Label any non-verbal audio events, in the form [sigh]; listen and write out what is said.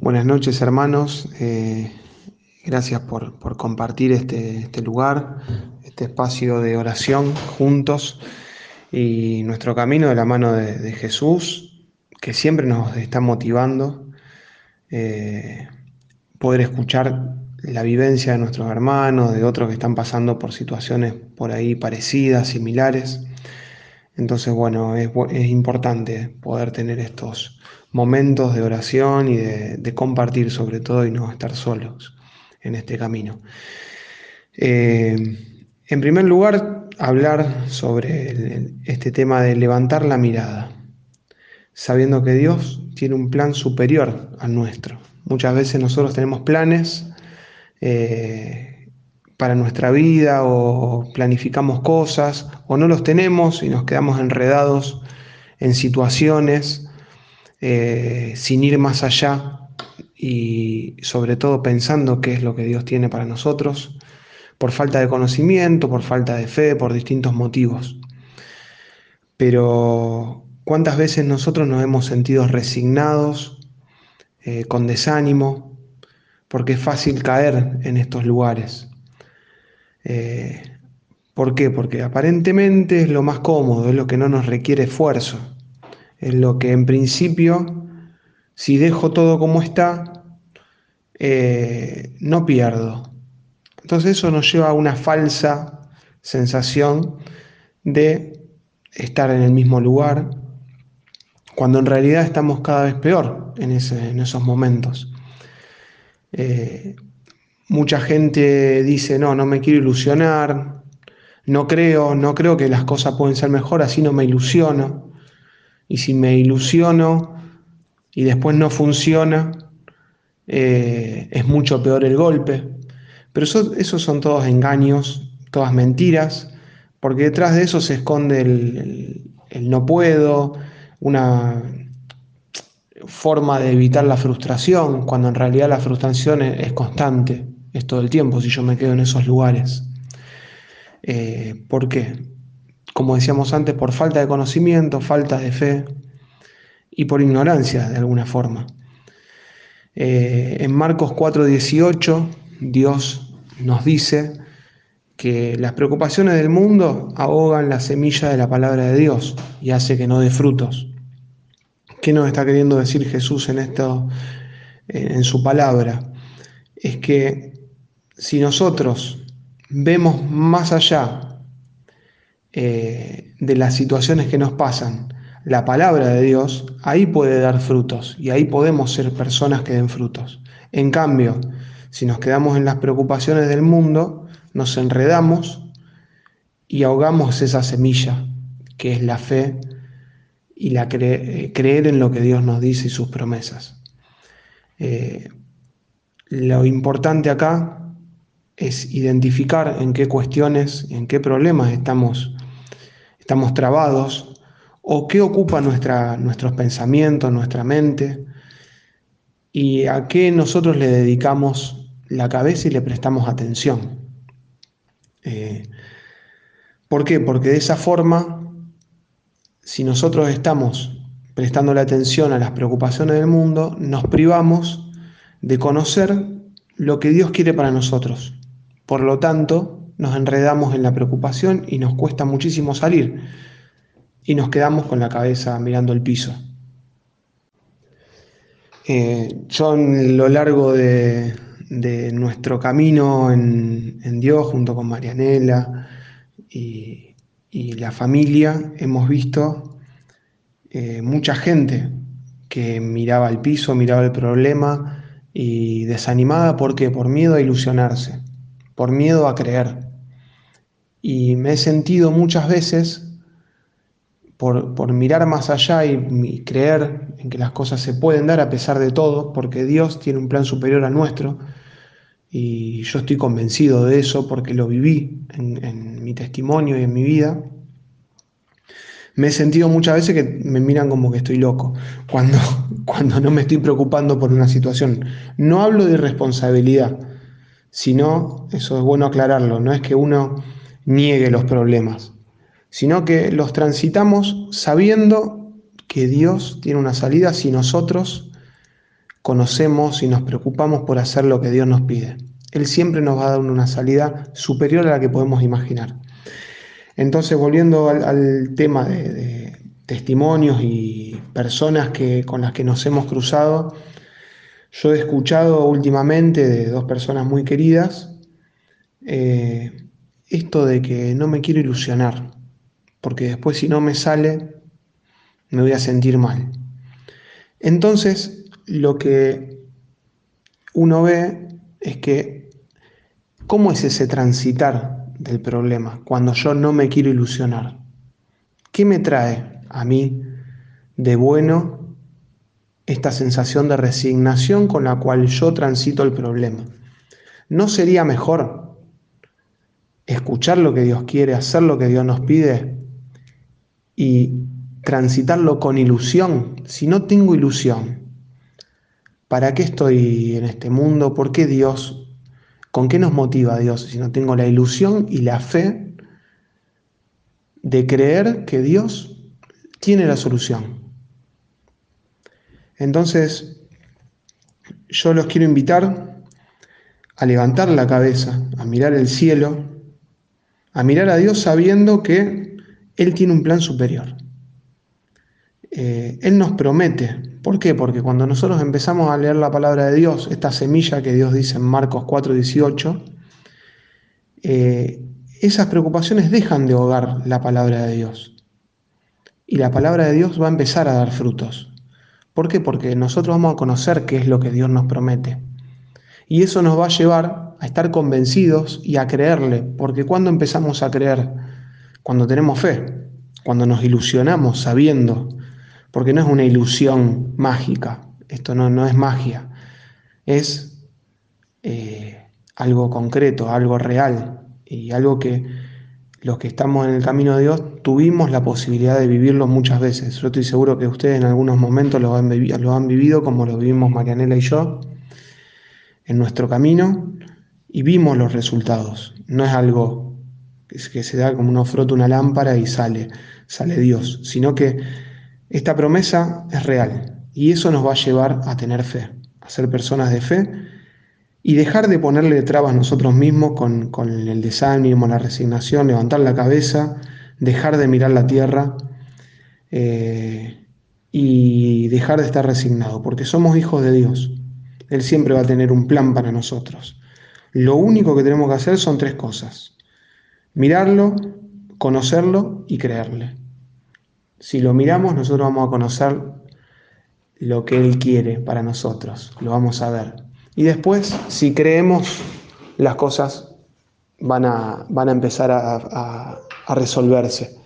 Buenas noches hermanos, eh, gracias por, por compartir este, este, lugar, este espacio de oración juntos y nuestro camino de la mano de, Jesús, que siempre nos está motivando, eh, poder escuchar la vivencia de nuestros hermanos, de otros que están pasando por situaciones por ahí parecidas, similares. Entonces, bueno, es, importante poder tener estos momentos de oración y de, compartir sobre todo y no estar solos en este camino. Eh, en primer lugar, hablar sobre este tema de levantar la mirada, sabiendo que Dios tiene un plan superior al nuestro. Muchas veces nosotros tenemos planes eh, para nuestra vida o planificamos cosas o no los tenemos y nos quedamos enredados en situaciones eh, sin ir más allá y sobre todo pensando qué es lo que Dios tiene para nosotros, por falta de conocimiento, por falta de fe, por distintos motivos. Pero ¿cuántas veces nosotros nos hemos sentido resignados, eh, con desánimo, porque es fácil caer en estos lugares? Eh, ¿Por qué? Porque aparentemente es lo más cómodo, es lo que no nos requiere esfuerzo en lo que en principio, si dejo todo como está, eh, no pierdo. Entonces eso nos lleva a una falsa sensación de estar en el mismo lugar, cuando en realidad estamos cada vez peor en, esos momentos. Eh, mucha gente dice, no, no me quiero ilusionar, no creo, no creo que las cosas pueden ser mejor, así no me ilusiono. Y si me ilusiono y después no funciona, eh, es mucho peor el golpe. Pero esos son todos engaños, todas mentiras, porque detrás de eso se esconde el no puedo, una forma de evitar la frustración, cuando en realidad la frustración es, constante, todo el tiempo si yo me quedo en esos lugares. Eh, ¿Por qué? como decíamos antes, por falta de conocimiento, falta de fe y por ignorancia de alguna forma. Eh, en Marcos 4:18 Dios nos dice que las preocupaciones del mundo ahogan la semilla de la palabra de Dios y hace que no dé frutos. ¿Qué nos está queriendo decir Jesús en esto, en su palabra? Es que si nosotros vemos más allá eh, de las situaciones que nos pasan, la palabra de Dios, ahí puede dar frutos y ahí podemos ser personas que den frutos. En cambio, si nos quedamos en las preocupaciones del mundo, nos enredamos y ahogamos esa semilla que es la fe y la eh, creer en lo que Dios nos dice y sus promesas. Eh, lo importante acá es identificar en qué cuestiones, en qué problemas estamos estamos trabados o qué ocupa nuestra, nuestros pensamientos, nuestra mente y a qué nosotros le dedicamos la cabeza y le prestamos atención. Eh, ¿Por qué? Porque de esa forma, si nosotros estamos prestando la atención a las preocupaciones del mundo, nos privamos de conocer lo que Dios quiere para nosotros. Por lo tanto, nos enredamos en la preocupación y nos cuesta muchísimo salir y nos quedamos con la cabeza mirando el piso. Eh, yo en lo largo de, nuestro camino en, Dios, junto con Marianela y, la familia, hemos visto eh, mucha gente que miraba el piso, miraba el problema y desanimada, ¿por qué? Por miedo a ilusionarse, por miedo a creer. Y me he sentido muchas veces, por, mirar más allá y, creer en que las cosas se pueden dar a pesar de todo, porque Dios tiene un plan superior al nuestro, y yo estoy convencido de eso porque lo viví en, mi testimonio y en mi vida, me he sentido muchas veces que me miran como que estoy loco, cuando, [laughs] cuando no me estoy preocupando por una situación. No hablo de irresponsabilidad, sino, eso es bueno aclararlo, no es que uno niegue los problemas, sino que los transitamos sabiendo que Dios tiene una salida si nosotros conocemos y nos preocupamos por hacer lo que Dios nos pide. Él siempre nos va a dar una salida superior a la que podemos imaginar. Entonces, volviendo al, tema de, testimonios y personas que, con las que nos hemos cruzado, yo he escuchado últimamente de dos personas muy queridas eh, esto de que no me quiero ilusionar, porque después si no me sale, me voy a sentir mal. Entonces, lo que uno ve es que, ¿cómo es ese transitar del problema cuando yo no me quiero ilusionar? ¿Qué me trae a mí de bueno esta sensación de resignación con la cual yo transito el problema? ¿No sería mejor escuchar lo que Dios quiere, hacer lo que Dios nos pide y transitarlo con ilusión? Si no tengo ilusión, ¿para qué estoy en este mundo? ¿Por qué Dios? ¿Con qué nos motiva Dios si no tengo la ilusión y la fe de creer que Dios tiene la solución? Entonces, yo los quiero invitar a levantar la cabeza, a mirar el cielo, a mirar a Dios sabiendo que Él tiene un plan superior. Eh, él nos promete. ¿Por qué? Porque cuando nosotros empezamos a leer la palabra de Dios, esta semilla que Dios dice en Marcos 4:18, eh, esas preocupaciones dejan de ahogar la palabra de Dios. Y la palabra de Dios va a empezar a dar frutos. ¿Por qué? Porque nosotros vamos a conocer qué es lo que Dios nos promete. Y eso nos va a llevar a estar convencidos y a creerle. Porque cuando empezamos a creer, cuando tenemos fe, cuando nos ilusionamos sabiendo porque no es una ilusión mágica, esto no, no es magia, es eh, algo concreto, algo real y algo que los que estamos en el camino de Dios tuvimos la posibilidad de vivirlo muchas veces. Yo estoy seguro que ustedes en algunos momentos lo han, han vivido como lo vivimos Marianela y yo en nuestro camino y vimos los resultados. No es algo que se da como uno frota una lámpara y sale, sale Dios, sino que esta promesa es real y eso nos va a llevar a tener fe, a ser personas de fe y dejar de ponerle trabas nosotros mismos con, el desánimo, la resignación, levantar la cabeza, dejar de mirar la tierra eh, y dejar de estar resignado, porque somos hijos de Dios. Él siempre va a tener un plan para nosotros. Lo único que tenemos que hacer son tres cosas. Mirarlo, conocerlo y creerle. Si lo miramos, nosotros vamos a conocer lo que Él quiere para nosotros, lo vamos a ver. Y después, si creemos, las cosas van a, van a empezar a, a resolverse.